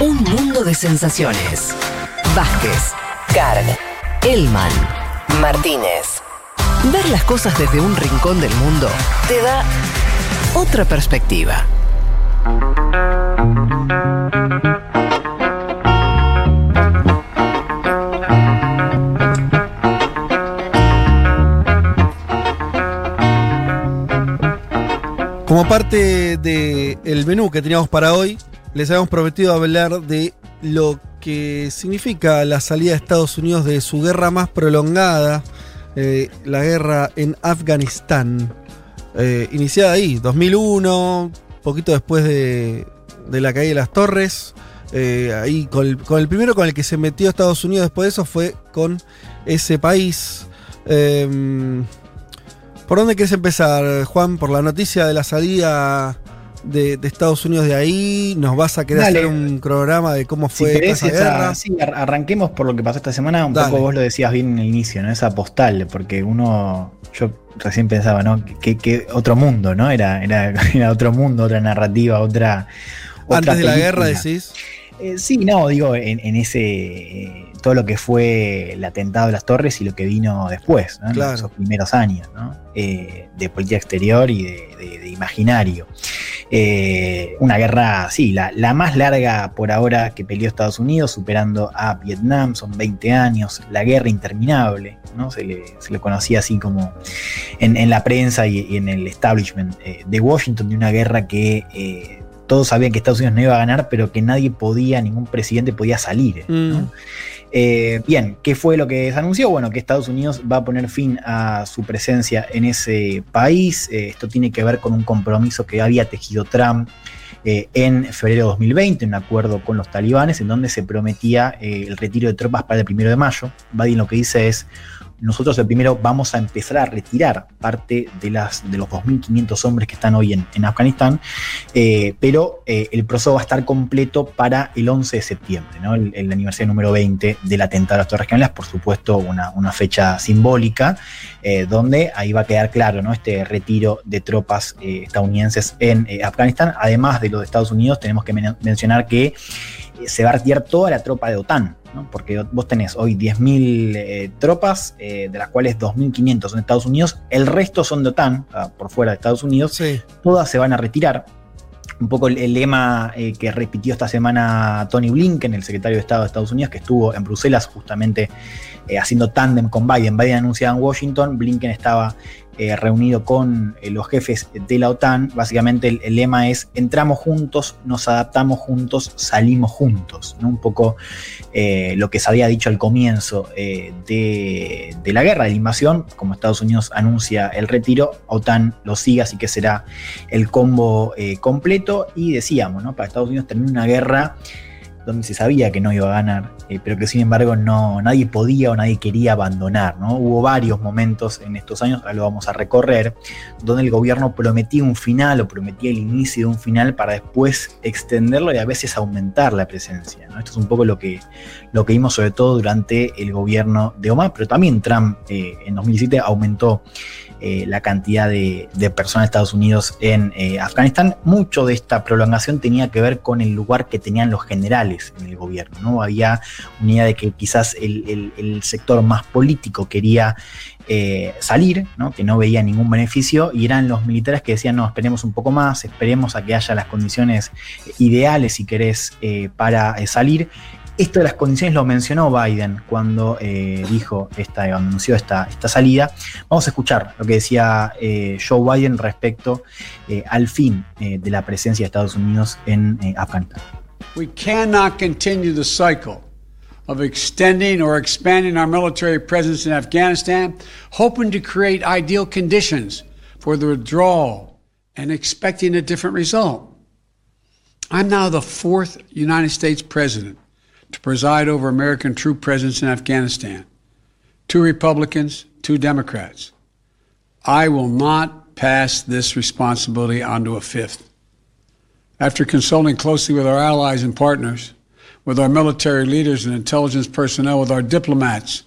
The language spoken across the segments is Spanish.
Un mundo de sensaciones. Vázquez, Carg, Elman, Martínez. Ver las cosas desde un rincón del mundo te da otra perspectiva. Como parte del menú que teníamos para hoy, les habíamos prometido hablar de lo que significa la salida de Estados Unidos de su guerra más prolongada, eh, la guerra en Afganistán. Eh, iniciada ahí, 2001, poquito después de, la caída de las torres. Eh, ahí con el, con el primero con el que se metió Estados Unidos después de eso fue con ese país. Em, ¿Por dónde quieres empezar, Juan? ¿Por la noticia de la salida de, de Estados Unidos de ahí? ¿Nos vas a querer Dale. hacer un programa de cómo Si fue querés, esa guerra? sí, ar- arranquemos por lo que pasó esta semana. Un Dale. poco vos lo decías bien en el inicio, ¿no? Esa postal, porque uno, yo recién pensaba, ¿no? Que, que otro mundo, ¿no? Era, era, era otro mundo, otra narrativa, otra. otra Antes de la guerra decís. Eh, sí, no, digo, en, en ese. eh, todo lo que fue el atentado de las torres y lo que vino después, ¿no? En esos primeros años, ¿no? Eh, de política exterior y de, de- de imaginario. Eh, una guerra, sí, la, la más larga por ahora que peleó Estados Unidos, superando a Vietnam, son 20 años, la guerra interminable, ¿no? Se le, se le conocía así como en, en la prensa y, y en el establishment eh, de Washington, de una guerra que todos sabían que Estados Unidos no iba a ganar, pero que nadie podía, ningún presidente podía salir. ¿no? Mm. Eh, bien, ¿qué fue lo que se anunció? Bueno, que Estados Unidos va a poner fin a su presencia en ese país. Eh, esto tiene que ver con un compromiso que había tejido Trump eh, en febrero de 2020, un acuerdo con los talibanes, en donde se prometía el retiro de tropas para el primero de mayo. Biden lo que dice es. Nosotros el primero vamos a empezar a retirar parte de, los 2.500 hombres que están hoy en, en Afganistán, eh, pero eh, el proceso va a estar completo para el 11 de septiembre, ¿no? el, aniversario número 20 del atentado a las Torres Gemelas, por supuesto una, una fecha simbólica, eh, donde ahí va a quedar claro este retiro de tropas estadounidenses en Afganistán. Además de los de Estados Unidos, tenemos que men- mencionar que se va a retirar toda la tropa de OTAN, ¿no? porque vos tenés hoy 10.000 eh, tropas, eh, de las cuales 2.500 son de Estados Unidos, el resto son de OTAN, por fuera de Estados Unidos, Sí. todas se van a retirar. Un poco el, el lema eh, que repitió esta semana Tony Blinken, el secretario de Estado de Estados Unidos, que estuvo en Bruselas justamente eh, haciendo tándem con Biden. Biden anunciaba en Washington, Blinken estaba eh, reunido con eh, los jefes de la OTAN. Básicamente el, lema es entramos juntos, nos adaptamos juntos, salimos juntos. Un poco lo que se había dicho al comienzo de, la guerra, de la invasión, como Estados Unidos anuncia el retiro, OTAN lo sigue, así que será el combo completo. Y decíamos, ¿no? Para Estados Unidos termina una guerra donde se sabía que no iba a ganar, eh, pero que sin embargo no, nadie podía o nadie quería abandonar. ¿no? Hubo varios momentos en estos años, ahora lo vamos a recorrer, donde el gobierno prometía un final o prometía el inicio de un final para después extenderlo y a veces aumentar la presencia. Esto es un poco lo que, lo que vimos sobre todo durante el gobierno de Obama, pero también Trump eh, en 2017 aumentó eh, la cantidad de, personas de Estados Unidos en eh, Afganistán. Mucho de esta prolongación tenía que ver con el lugar que tenían los generales en el gobierno. ¿no? Había una idea de que quizás el, el- sector más político quería eh, salir, ¿no? que no veía ningún beneficio, y eran los militares que decían, no, esperemos un poco más, esperemos a que haya las condiciones ideales, si querés, para salir. Esto de las condiciones lo mencionó Biden cuando eh, dijo esta, anunció esta, esta salida. Vamos a escuchar lo que decía eh, Joe Biden respecto eh, al fin de la presencia de Estados Unidos en Afganistán. We cannot continue the cycle of extending or expanding our military presence in Afghanistan, hoping to create ideal conditions for the withdrawal and expecting a different result. I'm now the fourth United States president to preside over American troop presence in Afghanistan. Two Republicans, two Democrats. I will not pass this responsibility onto a fifth. After consulting closely with our allies and partners, with our military leaders and intelligence personnel, with our diplomats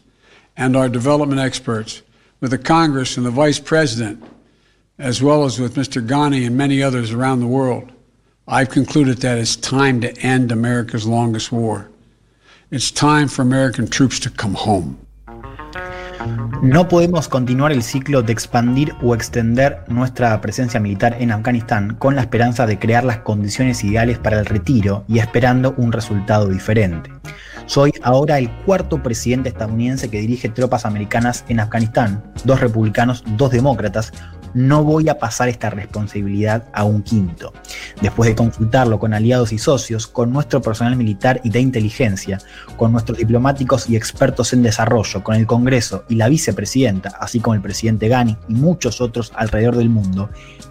and our development experts, with the Congress and the Vice President, as well as with Mr. Ghani and many others around the world, I've concluded that it's time to end America's longest war. It's time for American troops to come home. No podemos continuar el ciclo de expandir o extender nuestra presencia militar en Afganistán con la esperanza de crear las condiciones ideales para el retiro y esperando un resultado diferente. Soy ahora el cuarto presidente estadounidense que dirige tropas americanas en Afganistán, dos republicanos, dos demócratas, no voy a pasar esta responsabilidad a un quinto. Después de consultarlo con aliados y socios, con nuestro personal militar y de inteligencia, con nuestros diplomáticos y expertos en desarrollo, con el Congreso y la vicepresidenta, así como el presidente Ghani y muchos otros alrededor del mundo,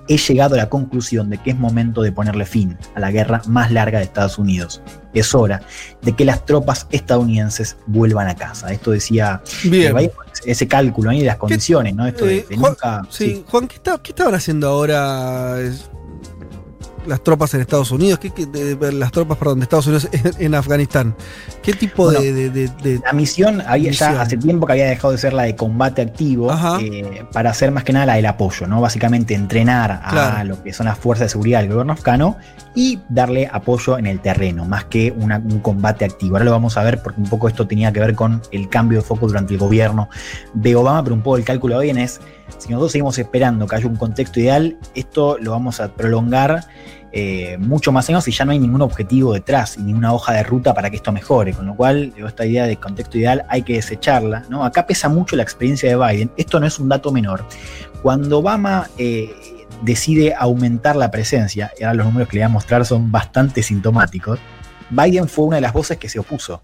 he llegado a la conclusión de que es momento de ponerle fin a la guerra más larga de Estados Unidos. Es hora de que las tropas estadounidenses vuelvan a casa. Esto decía Bien. eh, ese cálculo ahí de las condiciones, ¿no? Esto de, Eh, Juan, nunca- sí, sí. Juan, ¿qué, está- qué estaban haciendo ahora las tropas en Estados Unidos? ¿Qué, qué- de- de- las tropas, perdón, de Estados Unidos en, en Afganistán. ¿Qué tipo Bueno, de, de- de- La misión había Misión. ya hace tiempo que había dejado de ser la de combate activo eh, para hacer más que nada la del apoyo, ¿no? Básicamente entrenar a lo que son las fuerzas de seguridad del gobierno afgano y darle apoyo en el terreno, más que una- un combate activo. Ahora lo vamos a ver porque un poco esto tenía que ver con el cambio de foco durante el gobierno de Obama, pero un poco el cálculo de bien es, si nosotros seguimos esperando que haya un contexto ideal, esto lo vamos a prolongar eh, mucho más años y ya no hay ningún objetivo detrás y ninguna hoja de ruta para que esto mejore. Con lo cual, esta idea de contexto ideal hay que desecharla. Acá pesa mucho la experiencia de Biden. Esto no es un dato menor. Cuando Obama eh, decide aumentar la presencia, y ahora los números que le voy a mostrar son bastante sintomáticos, Biden fue una de las voces que se opuso.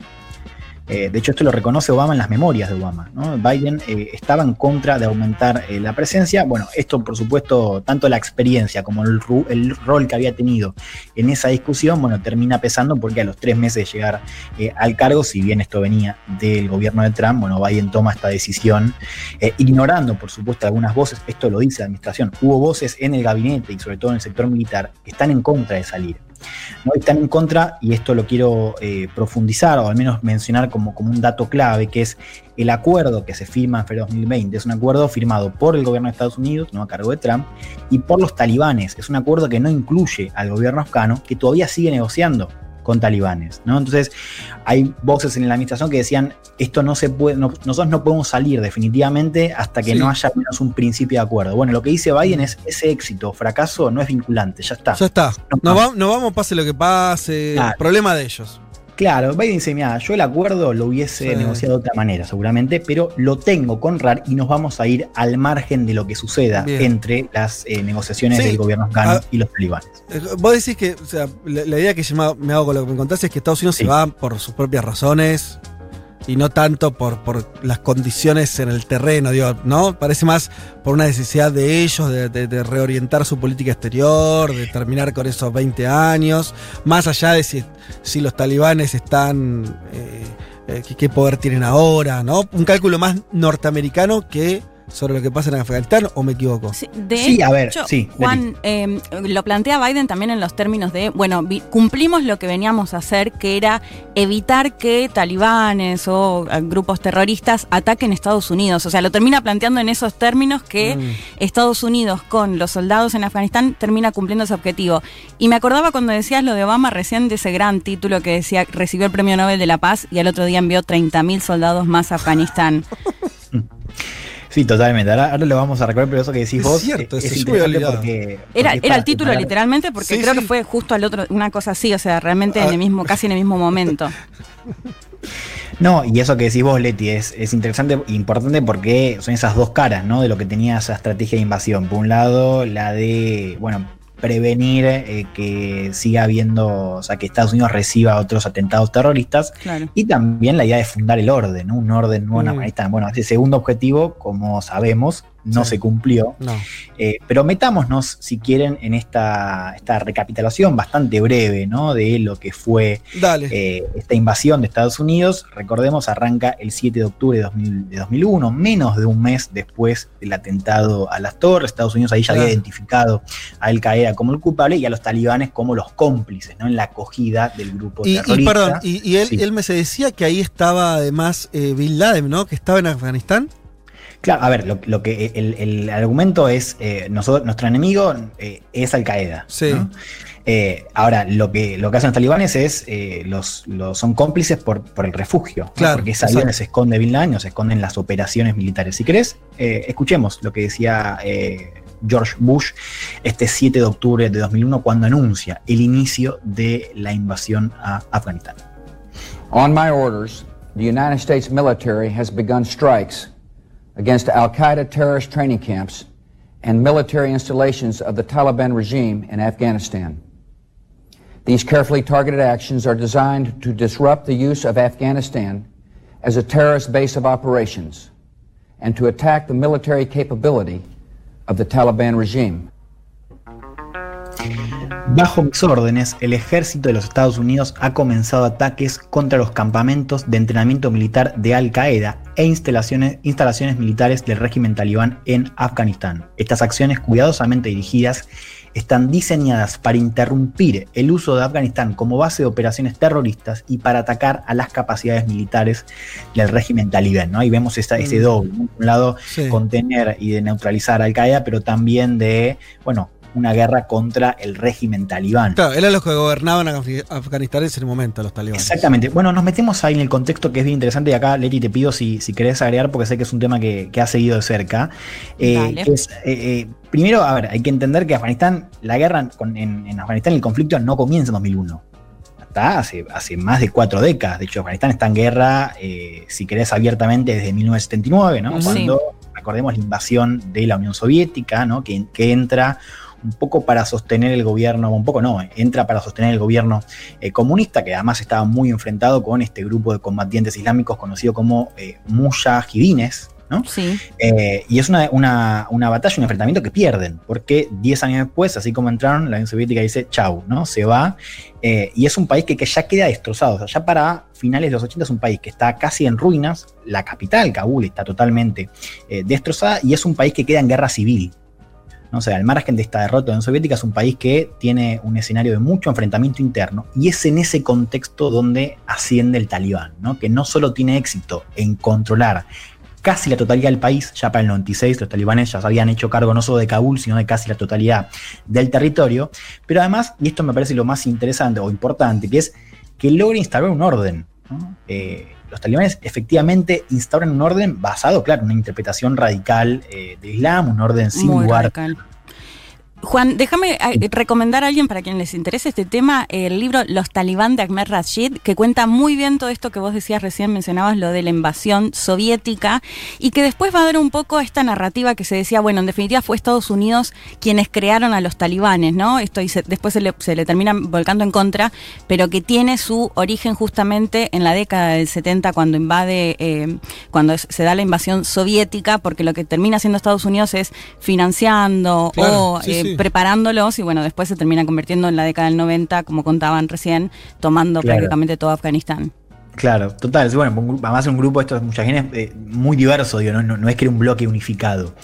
Eh, de hecho, esto lo reconoce Obama en las memorias de Obama. ¿no? Biden eh, estaba en contra de aumentar eh, la presencia. Bueno, esto, por supuesto, tanto la experiencia como el, el rol que había tenido en esa discusión, bueno, termina pesando porque a los tres meses de llegar al cargo, si bien esto venía del gobierno de Trump, bueno, Biden toma esta decisión, ignorando, por supuesto, algunas voces. Esto lo dice la administración. Hubo voces en el gabinete y sobre todo en el sector militar que están en contra de salir. ¿No? Están en contra, y esto lo quiero eh, profundizar o al menos mencionar como, como un dato clave, que es el acuerdo que se firma en febrero de 2020. Es un acuerdo firmado por el gobierno de Estados Unidos, no a cargo de Trump, y por los talibanes. Es un acuerdo que no incluye al gobierno afgano, que todavía sigue negociando con talibanes. ¿no? Entonces, hay voces en la administración que decían, esto no se puede, no- nosotros no podemos salir definitivamente hasta que Sí. no haya menos un principio de acuerdo. Bueno, lo que dice Biden es, ese éxito fracaso no es vinculante, ya está. Ya está. No, Nos, no. va- nos vamos, pase lo que pase. Claro. Problema de ellos. Claro, Biden dice, mira, yo el acuerdo lo hubiese Sí. negociado de otra manera, seguramente, pero lo tengo con RAR y nos vamos a ir al margen de lo que suceda Bien. entre las eh, negociaciones Sí. del gobierno afgano Ah. y los talibanes. Eh, Vos decís que, o sea, la, la idea que yo me- me hago con lo que me contaste es que Estados Unidos Sí. se va por sus propias razones y no tanto por, por las condiciones en el terreno, digo, ¿no? Parece más por una necesidad de ellos de, de- de reorientar su política exterior, de terminar con esos 20 años, más allá de si, si los talibanes están, eh, eh, qué- poder tienen ahora, ¿no? Un cálculo más norteamericano que sobre lo que pasa en Afganistán, ¿o me equivoco? Sí, de Sí, a ver, hecho, sí, Juan, eh, lo plantea Biden también en los términos de, bueno, vi- cumplimos lo que veníamos a hacer, que era evitar que talibanes o eh, grupos terroristas ataquen Estados Unidos. O sea, lo termina planteando en esos términos que Mm. Estados Unidos con los soldados en Afganistán termina cumpliendo ese objetivo. Y me acordaba cuando decías lo de Obama recién de ese gran título que decía recibió el Premio Nobel de la Paz y al otro día envió 30.000 soldados más a Afganistán. Sí, totalmente. Ahora, ahora lo vamos a recordar, pero eso que decís Es vos cierto, es, es interesante porque, Era, era el título literalmente porque Sí, creo sí. que fue justo al otro, una cosa así, o sea, realmente en Ah. el mismo, casi en el mismo momento. No, y eso que decís vos, Leti, es, es interesante e importante porque son esas dos caras, ¿no? De lo que tenía esa estrategia de invasión. Por un lado, la de, bueno, prevenir eh, que siga habiendo, o sea, que Estados Unidos reciba otros atentados terroristas. Claro. Y también la idea de fundar el orden, ¿no? Un orden nuevo en Mm. Bueno, ese segundo objetivo, como sabemos, no Sí. se cumplió. No. Eh, pero metámonos, si quieren, en esta, esta recapitulación bastante breve, ¿no? De lo que fue eh, esta invasión de Estados Unidos, recordemos, arranca el 7 de octubre de, 2000 de 2001, menos de un mes después del atentado a las torres. Estados Unidos ahí ya había identificado a Al Qaeda como el culpable y a los talibanes como los cómplices, ¿no? En la acogida del grupo Y, y, perdón, y, y él, Sí. él me se decía que ahí estaba además eh, Bin Laden, ¿no? Que estaba en Afganistán. Claro, a ver, lo, lo que el, el argumento es, eh, nosotros, nuestro enemigo eh, es Al Qaeda. Sí. ¿no? Eh, ahora, lo que, lo que hacen los talibanes es, eh, los, los- son cómplices por, por el refugio, ¿no? Claro, porque es ahí donde se esconde Bin Laden o se esconden las operaciones militares. Si querés, eh, escuchemos lo que decía eh, George Bush este 7 de octubre de 2001 cuando anuncia el inicio de la invasión a Afganistán. On my orders, the United States military has begun strikes against Al Qaeda terrorist training camps and military installations of the Taliban regime in Afghanistan. These carefully targeted actions are designed to disrupt the use of Afghanistan as a terrorist base of operations and to attack the military capability of the Taliban regime. Bajo mis órdenes, el ejército de los Estados Unidos ha comenzado ataques contra los campamentos de entrenamiento militar de Al Qaeda e instalaciones, instalaciones militares del régimen talibán en Afganistán. Estas acciones cuidadosamente dirigidas están diseñadas para interrumpir el uso de Afganistán como base de operaciones terroristas y para atacar a las capacidades militares del régimen talibán. ¿no? Ahí vemos esta- ese Mm. doble, ¿no? por un lado Sí. contener y de neutralizar a Al Qaeda, pero también de, bueno, una guerra contra el régimen talibán. Claro, eran los que gobernaban Afga- Afganistán en ese momento, los talibanes. Exactamente. Bueno, nos metemos ahí en el contexto que es bien interesante y acá, Leti, te pido si, si querés agregar porque sé que es un tema que, que has seguido de cerca. Eh, Dale. que es, eh, eh, primero, a ver, hay que entender que Afganistán, la guerra con- en, en Afganistán, el conflicto no comienza en 2001. Está hace, hace más de cuatro décadas. De hecho, Afganistán está en guerra, eh, si querés, abiertamente desde 1979, ¿no? Sí. Cuando, recordemos, la invasión de la Unión Soviética, ¿no? Que, que entra un poco para sostener el gobierno, un poco no, entra para sostener el gobierno eh, comunista, que además estaba muy enfrentado con este grupo de combatientes islámicos conocido como eh, mujahidines, ¿no? Sí. Eh, y es una, una- una batalla, un enfrentamiento que pierden, porque 10 años después, así como entraron, la Unión Soviética dice chau, ¿no? Se va. eh, y es un país que, que ya queda destrozado. O sea, ya para finales de los 80 es un país que está casi en ruinas. La capital, Kabul, está totalmente eh, destrozada y es un país que queda en guerra civil. ¿No? Sea, al margen de esta derrota de la Unión Soviética, es un país que tiene un escenario de mucho enfrentamiento interno y es en ese contexto donde asciende el talibán, ¿no? que no solo tiene éxito en controlar casi la totalidad del país, ya para el 96 los talibanes ya se habían hecho cargo no solo de Kabul, sino de casi la totalidad del territorio, pero además, y esto me parece lo más interesante o importante, que es que logra instaurar un orden. Eh, los talibanes efectivamente instauran un orden basado, claro, en una interpretación radical eh, de Islam, un orden sin Muy lugar radical. Juan, déjame recomendar a alguien para quien les interese este tema, el libro Los Talibán de Ahmed Rashid, que cuenta muy bien todo esto que vos decías recién, mencionabas lo de la invasión soviética, y que después va a dar un poco esta narrativa que se decía, bueno, en definitiva fue Estados Unidos quienes crearon a los talibanes, ¿no? Esto y se- después se le, se le termina volcando en contra, pero que tiene su origen justamente en la década del 70 cuando invade, eh, cuando se da la invasión soviética, porque lo que termina haciendo Estados Unidos es financiando Claro, o sí, eh, sí. Preparándolos y bueno, después se termina convirtiendo en la década del 90, como contaban recién, tomando Claro. prácticamente todo Afganistán. Claro, total. Bueno, además es un grupo de estos muchachines eh, muy diverso, digo, no, no- no es que era un bloque unificado.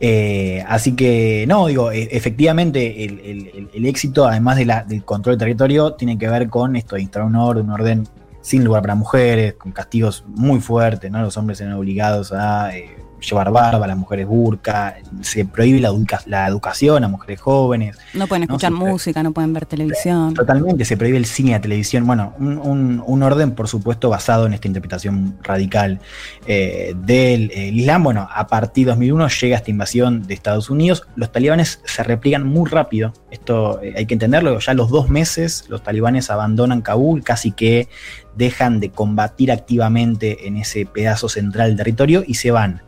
Eh, así que, no, digo, e- efectivamente el, el- el- el éxito, además de la- del control del territorio, tiene que ver con esto de instaurar un orden, un orden sin lugar para mujeres, con castigos muy fuertes, ¿no? Los hombres eran obligados a eh, llevar barba, las mujeres burka, se prohíbe la, educa- la educación a mujeres jóvenes. No pueden escuchar música, no pueden ver televisión. Totalmente, se prohíbe el cine la televisión. Bueno, un, un- un orden, por supuesto, basado en esta interpretación radical eh, del eh, Islam. Bueno, a partir de 2001 llega esta invasión de Estados Unidos. Los talibanes se repliegan muy rápido. Esto eh, hay que entenderlo. Ya a los dos meses, los talibanes abandonan Kabul, casi que dejan de combatir activamente en ese pedazo central del territorio y se van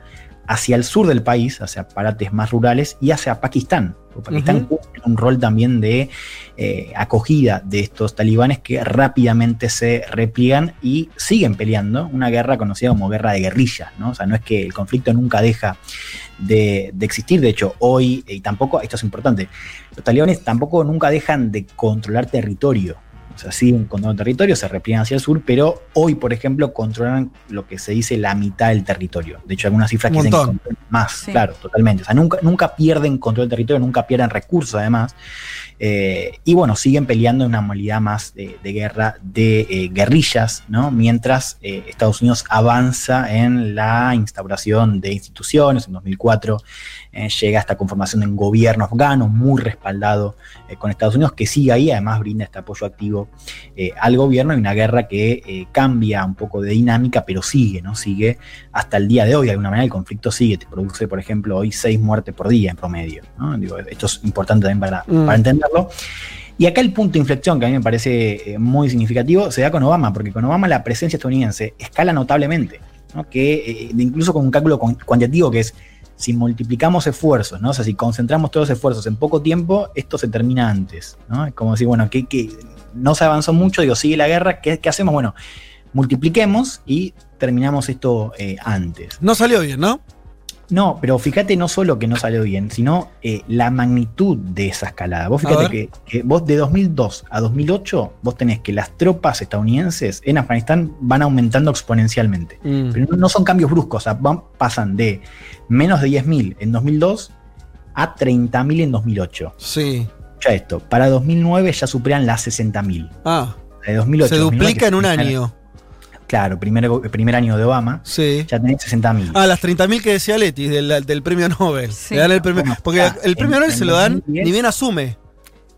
hacia el sur del país, hacia parates más rurales y hacia Pakistán. Porque Pakistán cumple un rol también de eh, acogida de estos talibanes que rápidamente se repliegan y siguen peleando una guerra conocida como guerra de guerrillas, ¿no? O sea, no es que el conflicto nunca deja de, de existir, de hecho, hoy, y tampoco, esto es importante, los talibanes tampoco nunca dejan de controlar territorio. O sea, siguen controlando territorio, se repliegan hacia el sur, pero hoy, por ejemplo, controlan lo que se dice la mitad del territorio. De hecho, algunas cifras Un que dicen que más, Sí. claro, totalmente. O sea, nunca, nunca pierden control del territorio, nunca pierden recursos, además. Eh, y bueno, siguen peleando en una modalidad más de, de guerra de eh, guerrillas, ¿no? Mientras eh, Estados Unidos avanza en la instauración de instituciones. En 2004 eh, llega esta conformación de un gobierno afgano muy respaldado con Estados Unidos, que sigue ahí, además brinda este apoyo activo al gobierno y una guerra que cambia un poco de dinámica, pero sigue, ¿no? Sigue hasta el día de hoy, de alguna manera el conflicto sigue, te produce, por ejemplo, hoy seis muertes por día en promedio, ¿no? Digo, esto es importante también para, Mm. para Y acá el punto de inflexión que a mí me parece eh, muy significativo se da con Obama, porque con Obama la presencia estadounidense escala notablemente, ¿no? que eh, incluso con un cálculo cuan- cuantitativo que es si multiplicamos esfuerzos, ¿no? O sea, si concentramos todos los esfuerzos en poco tiempo, esto se termina antes, ¿no? Es como decir, bueno, que, no se avanzó mucho, digo, sigue la guerra, ¿qué, qué hacemos? Bueno, multipliquemos y terminamos esto eh, antes. No salió bien, ¿no? No, pero fíjate no solo que no salió bien, sino eh, la magnitud de esa escalada. Vos fíjate que, que vos de 2002 a 2008, vos tenés que las tropas estadounidenses en Afganistán van aumentando exponencialmente. Mm. Pero no, no son cambios bruscos, o sea, van, pasan de menos de 10.000 en 2002 a 30.000 en 2008. Sí. Ya esto, para 2009 ya superan las 60.000. Ah, De 2008 se 2009, duplica que en un año. Claro, primer, primer año de Obama, Sí. ya tenés 60.000. Ah, las 30.000 que decía Leti del, del premio Nobel. Sí. Le dan el premio, Bueno, porque ah, el premio en- Nobel en se lo dan 2010. ni bien asume.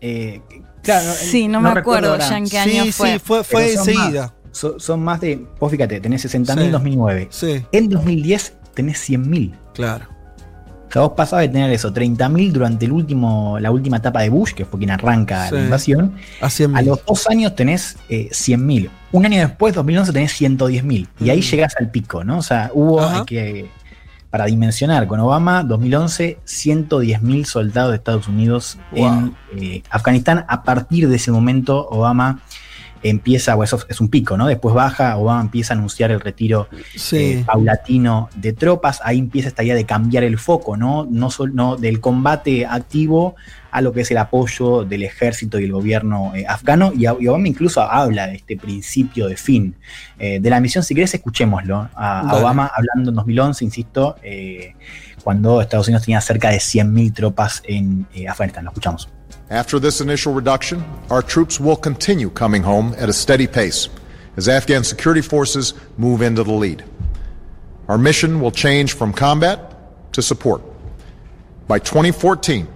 Eh, claro, Sí, no, me acuerdo ahora. ya en qué año sí, fue. sí, fue, fue enseguida. Son, son más de. Vos fíjate, tenés 60.000 Sí. en 2009. Sí, En 2010 tenés 100.000. claro. O sea, vos pasabas de tener eso, 30.000 durante el último, la última etapa de Bush, que fue quien arranca Sí. la invasión. A 100 A los dos años tenés eh, 100.000. Un año después, 2011, tenés 110.000. Y ahí Mm. llegás al pico, ¿no? O sea, hubo Ajá. que. Para dimensionar, con Obama, 2011, 110.000 soldados de Estados Unidos en eh, Afganistán. A partir de ese momento, Obama empieza, o eso es un pico, ¿no? Después baja, Obama empieza a anunciar el retiro Sí. eh, paulatino de tropas. Ahí empieza esta idea de cambiar el foco, ¿no? No, sol- no del combate activo a lo que es el apoyo del ejército y el gobierno eh, afgano. Y, Obama incluso habla de este principio de fin eh, de la misión. Si querés, escuchémoslo a. Obama hablando en 2011, insisto, cuando Estados Unidos tenía cerca de 100.000 tropas en Afganistán. Lo escuchamos. After this initial reduction, our troops will continue coming home at a steady pace as Afghan security forces move into the lead. Our mission will change from combat to support. By 2014,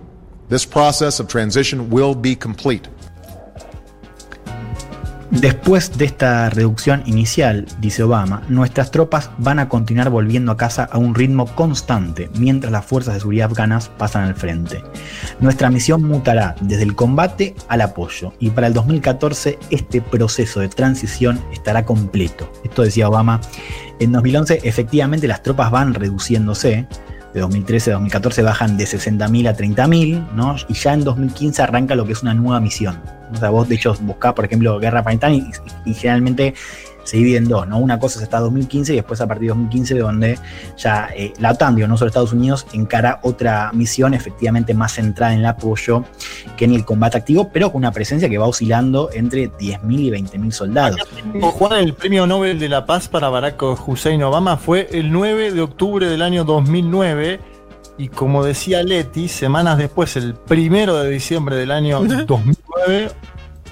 this process of transition will be complete. Después de esta reducción inicial, dice Obama, nuestras tropas van a continuar volviendo a casa a un ritmo constante mientras las fuerzas de seguridad afganas pasan al frente. Nuestra misión mutará desde el combate al apoyo y para el 2014 este proceso de transición estará completo. Esto decía Obama. En 2011 efectivamente las tropas van reduciéndose. De 2013 a 2014 bajan de 60.000 a 30.000, ¿no? Y ya en 2015 arranca lo que es una nueva misión. O sea, vos de hecho buscás, por ejemplo, Guerra Afganistán y, y generalmente se divide en dos, ¿no? Una cosa es hasta 2015 y después a partir de 2015 donde ya eh, la OTAN, digo, no solo Estados Unidos, encara otra misión efectivamente más centrada en el apoyo que en el combate activo, pero con una presencia que va oscilando entre 10.000 y 20.000 soldados. Juan, el premio Nobel de la Paz para Barack Hussein Obama fue el 9 de octubre del año 2009 y como decía Leti, semanas después, el 1 de diciembre del año 2009,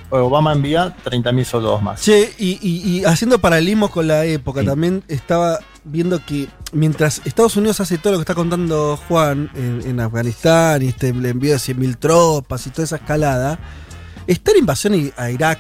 Obama envía 30.000 soldados más. Che, y, y- y haciendo paralelismos con la época, Sí. también estaba viendo que mientras Estados Unidos hace todo lo que está contando Juan en, en Afganistán y este el envío de 100.000 tropas y toda esa escalada, está la invasión a Irak.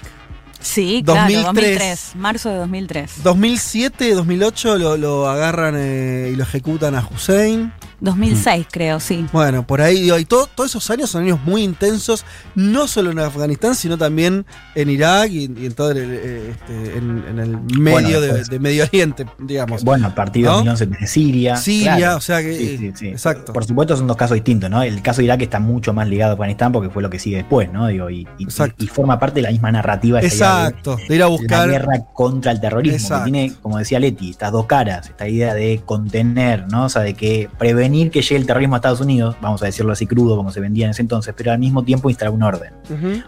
Sí, 2003. claro, 2003, marzo de 2003. 2007, 2008 lo, lo agarran eh, y lo ejecutan a Hussein. 2006, creo, sí. Bueno, por ahí, digo, y todo- todos esos años son años muy intensos, no solo en Afganistán, sino también en Irak y, y en todo el, eh, este, en, en el medio de, después- de Medio Oriente, digamos. Bueno, a partir de ¿No? 2011 tenés Siria. Siria, claro. o sea que. Sí, sí, sí. Exacto. Por supuesto son dos casos distintos, ¿no? El caso de Irak está mucho más ligado a Afganistán porque fue lo que sigue después, ¿no? Digo, y, y- Exacto. y forma parte de la misma narrativa. de- Exacto, de ir a la buscar. guerra contra el terrorismo, Exacto. que tiene, como decía Leti, estas dos caras, esta idea de contener, ¿no? O sea, de que prevenir que llegue el terrorismo a Estados Unidos, vamos a decirlo así crudo como se vendía en ese entonces, pero al mismo tiempo instalar un orden.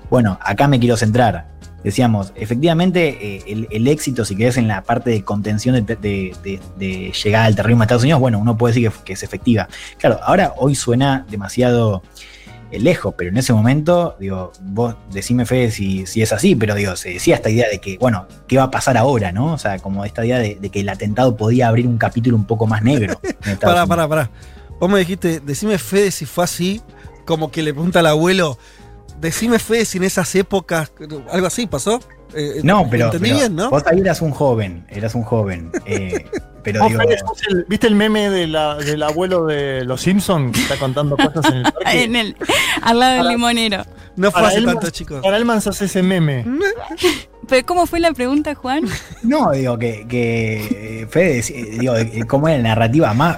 Bueno, acá me quiero centrar. decíamos, efectivamente, eh, el, el éxito, si querés, en la parte de contención de, de- de- de llegada al terrorismo a Estados Unidos, bueno, uno puede decir que, que es efectiva. Claro, ahora hoy suena demasiado lejos, pero en ese momento, digo, vos decime, Fede, si, si es así, pero digo, se decía esta idea de que, bueno, ¿qué va a pasar ahora, no? O sea, como esta idea de, de que el atentado podía abrir un capítulo un poco más negro. Pará, pará, pará. Vos me dijiste, decime Fede si fue así, como que le pregunta al abuelo, decime Fede si en esas épocas, algo así pasó. Eh, No, pero, Entendí pero bien, ¿no? vos ahí eras un joven, eras un joven. eh, pero Vos, digo, Fede, sos el- ¿Viste el meme de la- del abuelo de los Simpsons que está contando cosas en el parque? En el, al lado del limonero. No fue Para hace tanto, chicos. Para Elman se hace ese meme. Pero ¿cómo fue la pregunta, Juan? no, digo que, que eh, Fede, eh, digo, eh, cómo era la narrativa más.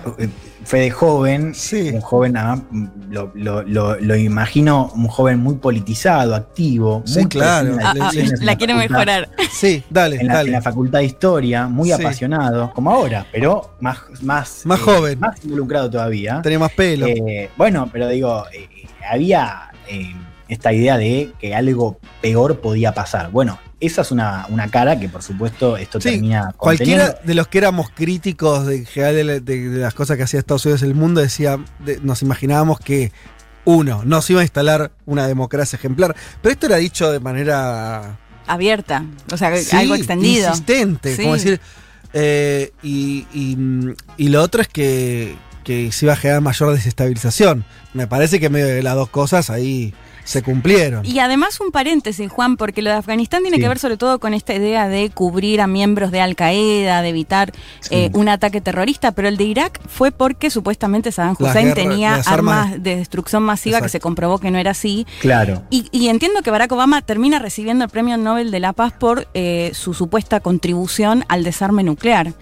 Eh, Fede joven, Sí. un joven, mm, lo, lo- lo- lo imagino un joven muy politizado, activo. Sí, muy claro. Ah, ah, la quiere facultad- mejorar. Sí, dale, En la, dale. en la facultad de historia, muy Sí. apasionado, como ahora, pero más, más, Más joven. más involucrado todavía. Tenía más pelo. Eh, bueno, pero digo, eh, había eh, esta idea de que algo peor podía pasar. Bueno, esa es una, una cara que por supuesto esto Sí, termina Cualquiera conteniendo. de los que éramos críticos de, en general de, la- de- de las cosas que hacía Estados Unidos en el mundo decía, de- nos imaginábamos que uno, nos iba a instalar una democracia ejemplar. Pero esto era dicho de manera Abierta. O sea, sí, algo extendido. insistente, Sí. como decir. eh, y, y, y lo otro es que, que se iba a generar mayor desestabilización. Me parece que medio de las dos cosas ahí se cumplieron. Y además un paréntesis, Juan, porque lo de Afganistán tiene Sí. que ver sobre todo con esta idea de cubrir a miembros de Al Qaeda, de evitar Sí. eh, un ataque terrorista, pero el de Irak fue porque supuestamente Saddam Hussein tenía armas armas- de destrucción masiva que se comprobó que no era así. Claro. Y, y entiendo que Barack Obama termina recibiendo el Premio Nobel de la Paz por eh, su supuesta contribución al desarme nuclear.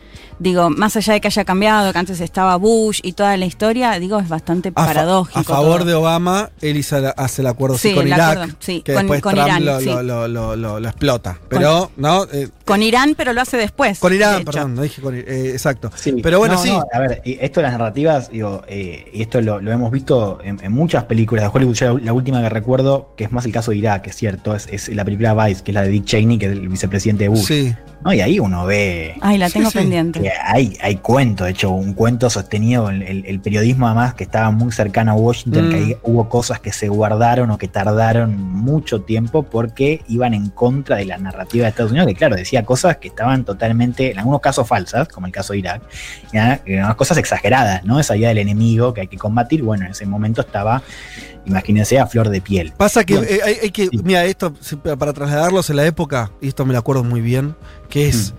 Digo, más allá de que haya cambiado, que antes estaba Bush y toda la historia, digo, es bastante A, fa- paradójico. a favor todo. de Obama, él hizo la- hace el acuerdo sí, Sí, con el Irak, acuerdo, sí, que con- después con Trump Irán, lo, sí. lo- lo- lo- lo- lo explota. Pero, ¿no? Eh, Con Irán, pero lo hace después. con Irán, perdón, no dije con Irán, eh, exacto. Sí. Pero bueno, No, sí. no, a ver, esto de las narrativas, digo, eh, y esto lo, lo hemos visto en, en muchas películas de Hollywood. La, la última que recuerdo, que es más el caso de Irak, es cierto, es, es la película Vice, que es la de Dick Cheney, que es el vicepresidente de Bush. Sí. ¿No? Y ahí uno ve Ay, la tengo sí. pendiente. que hay, hay cuento, de hecho, un cuento sostenido, el, el- el periodismo además que estaba muy cercano a Washington, Mm. que ahí hubo cosas que se guardaron o que tardaron mucho tiempo porque iban en contra de la narrativa de Estados Unidos, que claro, decía cosas que estaban totalmente, en algunos casos falsas, como el caso de Irak, y en algunas cosas exageradas, ¿no? Esa idea del enemigo que hay que combatir, bueno, en ese momento estaba, imagínense, a flor de piel. Pasa que eh, hay, hay que, Sí. mira, esto para trasladarlos en la época, y esto me lo acuerdo muy bien, que es.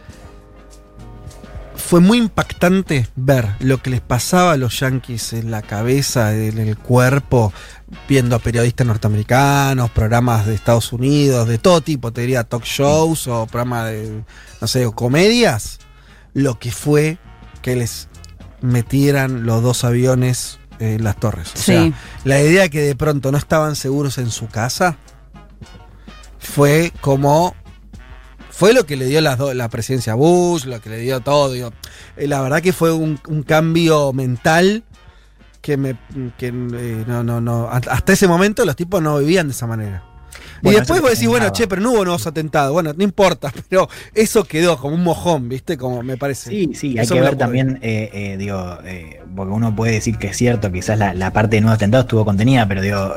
Fue muy impactante ver lo que les pasaba a los yankees en la cabeza, en el cuerpo, viendo a periodistas norteamericanos, programas de Estados Unidos, de todo tipo, te diría talk shows o programas de, no sé, o comedias, lo que fue que les metieran los dos aviones en las torres. O sea, Sí. la idea que de pronto no estaban seguros en su casa fue como fue lo que le dio las do- la presidencia a Bush, lo que le dio todo. digo. Eh, La verdad que fue un, un cambio mental que me que, eh, no, no, no. Hasta ese momento los tipos no vivían de esa manera. Bueno, y después vos decís, bueno, che, pero no hubo nuevos atentados. Bueno, no importa, pero eso quedó como un mojón, ¿viste? Como me parece. Sí, sí, hay Eso que ver también, eh, eh, digo, eh, porque uno puede decir que es cierto, quizás la, la parte de nuevos atentados estuvo contenida, pero digo,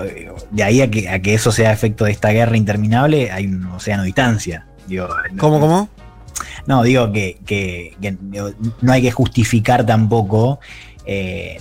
de ahí a que, a que eso sea efecto de esta guerra interminable, hay un océano de distancia. Digo, no- ¿Cómo, cómo? No, digo que, que- que, digo, no hay que justificar tampoco,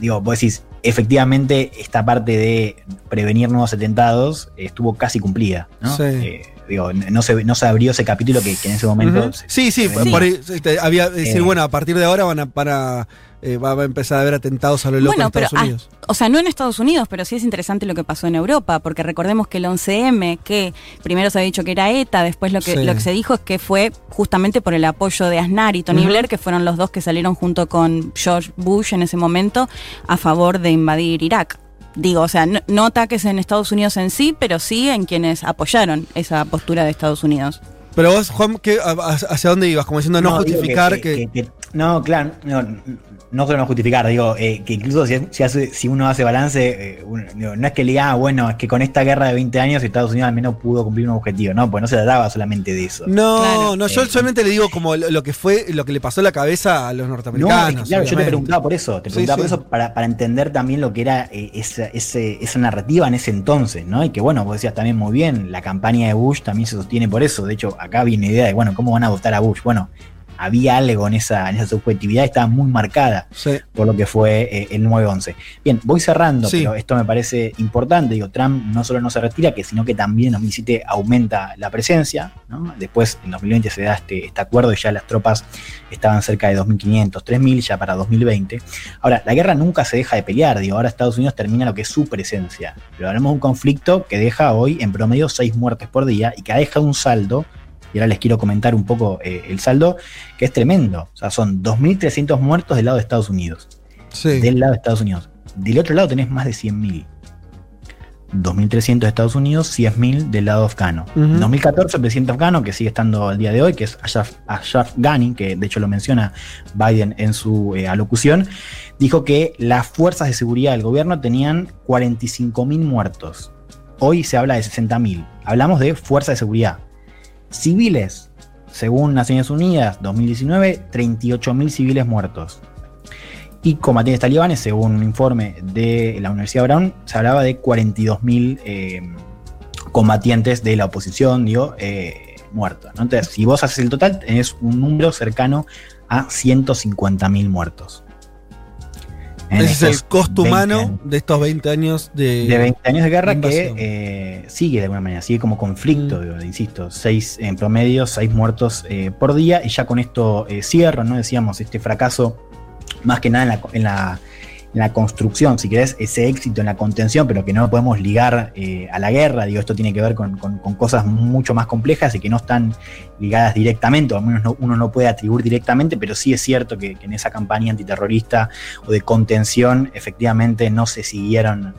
digo, vos decís, efectivamente esta parte de prevenir nuevos atentados estuvo casi cumplida, ¿no? Sí. Eh, digo, no se, no se abrió ese capítulo que, que en ese momento... Se- Sí, sí, se por ahí este, había decir, Eh. bueno, a partir de ahora van a, para, eh, va a empezar a haber atentados a lo loco Bueno, en pero, Estados ah, Unidos. o sea, no en Estados Unidos, pero sí es interesante lo que pasó en Europa, porque recordemos que el 11M, que primero se había dicho que era ETA, después lo que, Sí. lo que se dijo es que fue justamente por el apoyo de Aznar y Tony. Blair, que fueron los dos que salieron junto con George Bush en ese momento a favor de invadir Irak. Digo, o sea, no, no ataques en Estados Unidos en sí, pero sí en quienes apoyaron esa postura de Estados Unidos. Pero vos, Juan, ¿qué- a- a- ¿hacia dónde ibas? Como diciendo no, justificar que, que- que- No, claro, no, no solo no justificar, digo, eh, que incluso si, si, hace- si uno hace balance, eh, uno- digo, no es que le diga, ah, bueno, es que con esta guerra de 20 años Estados Unidos al menos pudo cumplir un objetivo, no, pues no se trataba solamente de eso. No, Claro. no, yo Eh, solamente le digo como lo, lo que fue, lo que le pasó a la cabeza a los No, norteamericanos. es que, claro, yo te preguntaba por eso, te preguntaba sí. por eso para, para entender también lo que era eh, esa, ese- esa narrativa en ese entonces, ¿no? Y que bueno, vos decías también muy bien, la campaña de Bush también se sostiene por eso. De hecho, acá viene la idea de, bueno, ¿cómo van a votar a Bush? Bueno, había algo en esa, en esa subjetividad, estaba muy marcada Sí. por lo que fue eh, el 9-11. Bien, voy cerrando, Sí. pero esto me parece importante. Digo, Trump no solo no se retira, que sino que también en 2007 aumenta la presencia. ¿no? Después, en 2020 se da este, este acuerdo y ya las tropas estaban cerca de 2.500, 3.000 ya para 2020. Ahora, la guerra nunca se deja de pelear. Digo, ahora Estados Unidos termina lo que es su presencia. Pero hablamos de un conflicto que deja hoy en promedio 6 muertes por día y que ha dejado un saldo. Y ahora les quiero comentar un poco eh, el saldo, que es tremendo. O sea, son 2.300 muertos del lado de Estados Unidos Sí. del lado de Estados Unidos. Del otro lado tenés más de 100.000. 2.300 de Estados Unidos, 100.000 del lado afgano. En 2014 el presidente afgano, que sigue estando al día de hoy, que es Ashraf, Ashraf Ghani, que de hecho lo menciona Biden en su eh, alocución, dijo que las fuerzas de seguridad del gobierno tenían 45.000 muertos. Hoy se habla de 60.000. Hablamos de fuerzas de seguridad. Civiles, según Naciones Unidas, 2019, 38.000 civiles muertos. Y combatientes talibanes, según un informe de la Universidad Brown, se hablaba de 42.000 eh, combatientes de la oposición, digo, eh, muertos. Entonces, si vos haces el total, tenés un número cercano a 150.000 muertos. Ese es el costo 20 humano años de estos 20 años de. de 20 años de guerra que eh, sigue de alguna manera, sigue como conflicto, Mm. insisto, seis en promedio, seis muertos eh, por día, y ya con esto eh, cierro, ¿no? Decíamos, este fracaso, más que nada en la, en la, la construcción, si querés, ese éxito en la contención, pero que no podemos ligar eh, a la guerra, digo, esto tiene que ver con, cosas mucho más complejas y que no están ligadas directamente, o al menos no- uno no puede atribuir directamente, pero sí es cierto que, en esa campaña antiterrorista o de contención, efectivamente no se siguieron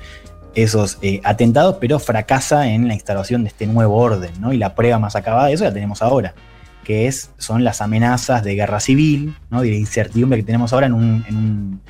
esos eh, atentados, pero fracasa en la instalación de este nuevo orden, ¿no? Y la prueba más acabada de eso la tenemos ahora, que es, son las amenazas de guerra civil, ¿no? Y de incertidumbre que tenemos ahora en un,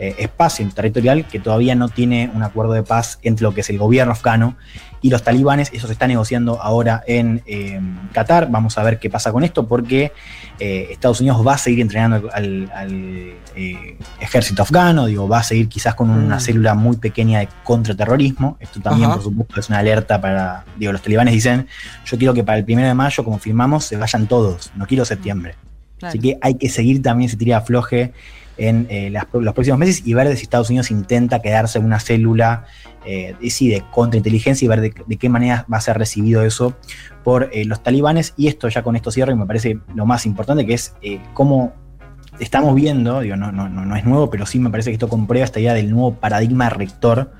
eh, espacio territorial que todavía no tiene un acuerdo de paz entre lo que es el gobierno afgano y los talibanes. Eso se está negociando ahora en eh, Qatar. Vamos a ver qué pasa con esto, porque eh, Estados Unidos va a seguir entrenando al, al, eh, ejército afgano, digo, va a seguir quizás con una Mm. célula muy pequeña de contraterrorismo. Esto también, Ajá. por supuesto, es una alerta para, digo, los talibanes dicen, yo quiero que para el primero de mayo, como firmamos, se vayan todos, no quiero septiembre. Claro. Así que hay que seguir también ese tira afloje en eh, los próximos meses y ver si Estados Unidos intenta quedarse una célula eh, sí, de contrainteligencia y ver de, de qué manera va a ser recibido eso por eh, los talibanes. Y esto ya con esto cierro y me parece lo más importante, que es eh, cómo estamos viendo, digo, no, no, no, no es nuevo, pero sí me parece que esto comprueba esta idea del nuevo paradigma rector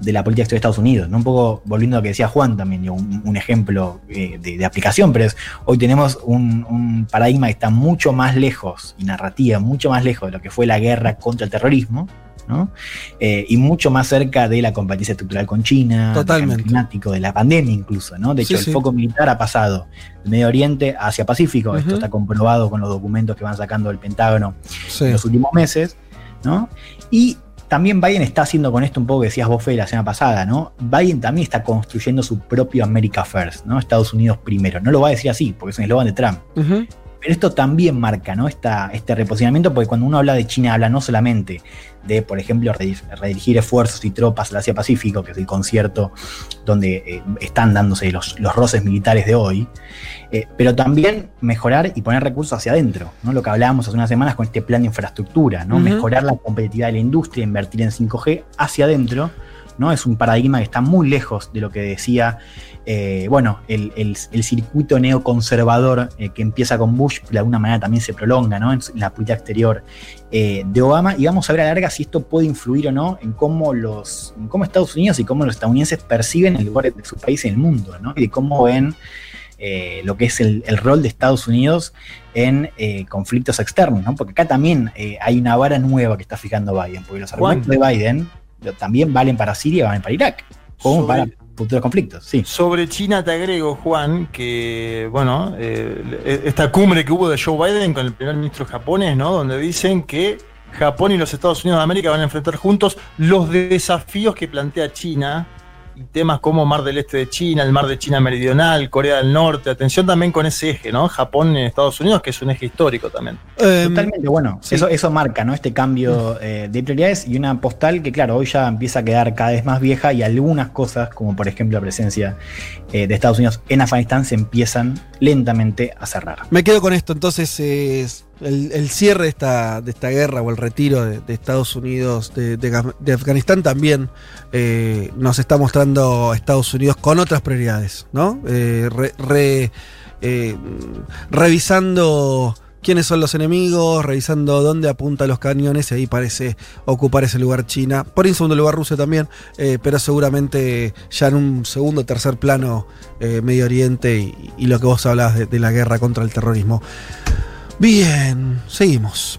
de la política exterior de Estados Unidos. ¿no? Un poco volviendo a lo que decía Juan también, digo, un, un ejemplo eh, de, de aplicación, pero es hoy tenemos un, un paradigma que está mucho más lejos, y narrativa, mucho más lejos de lo que fue la guerra contra el terrorismo, ¿no? Eh, y mucho más cerca de la competencia estructural con China, Totalmente. del cambio climático, de la pandemia incluso, ¿no? De hecho, Sí, el sí. foco militar ha pasado de Medio Oriente hacia Pacífico, esto está comprobado con los documentos que van sacando del Pentágono Sí. en los últimos meses, ¿no? Y también Biden está haciendo con esto un poco que decías vos, Fede, la semana pasada, ¿no? Biden también está construyendo su propio America First, ¿no? Estados Unidos primero. No lo va a decir así, porque es un eslogan de Trump. Pero esto también marca, ¿no? Esta, este reposicionamiento, porque cuando uno habla de China, habla no solamente de, por ejemplo, redir- redirigir esfuerzos y tropas al Asia-Pacífico, que es el concierto donde eh, están dándose los, los roces militares de hoy, eh, pero también mejorar y poner recursos hacia adentro, ¿no? Lo que hablábamos hace unas semanas con este plan de infraestructura, ¿no? Mejorar la competitividad de la industria, invertir en 5G hacia adentro, ¿no? Es un paradigma que está muy lejos de lo que decía, eh, bueno, el, el- el circuito neoconservador eh, que empieza con Bush, de alguna manera también se prolonga, ¿no? En la política exterior eh, de Obama, y vamos a ver a la larga si esto puede influir o no en cómo los, en cómo Estados Unidos y cómo los estadounidenses perciben el lugar de su país en el mundo, ¿no? Y de cómo ven eh, lo que es el, el rol de Estados Unidos en eh, conflictos externos, ¿no? Porque acá también eh, hay una vara nueva que está fijando Biden, porque los Juan. argumentos de Biden también valen para Siria valen para Irak, como Sobre- para futuros conflictos, sí. Sobre China te agrego, Juan, que, bueno, eh, esta cumbre que hubo de Joe Biden con el primer ministro japonés, ¿no? Donde dicen que Japón y los Estados Unidos de América van a enfrentar juntos los desafíos que plantea China y temas como Mar del Este de China, el Mar de China Meridional, Corea del Norte. Atención también con ese eje, ¿no? Japón y Estados Unidos, que es un eje histórico también. Em, Totalmente, bueno, sí. eso, eso marca, ¿no? Este cambio eh, de prioridades y una postal que, claro, hoy ya empieza a quedar cada vez más vieja y algunas cosas, como por ejemplo la presencia eh, de Estados Unidos en Afganistán, se empiezan lentamente a cerrar. Me quedo con esto, entonces es el, cierre de esta, guerra o el retiro de, Estados Unidos de, Afganistán también eh, nos está mostrando Estados Unidos con otras prioridades, ¿no? Eh, eh, revisando quiénes son los enemigos, revisando dónde apunta los cañones y ahí parece ocupar ese lugar China. Por ahí en segundo lugar Rusia también, pero seguramente ya en un segundo o tercer plano Medio Oriente y, lo que vos hablabas de la guerra contra el terrorismo. Bien, seguimos.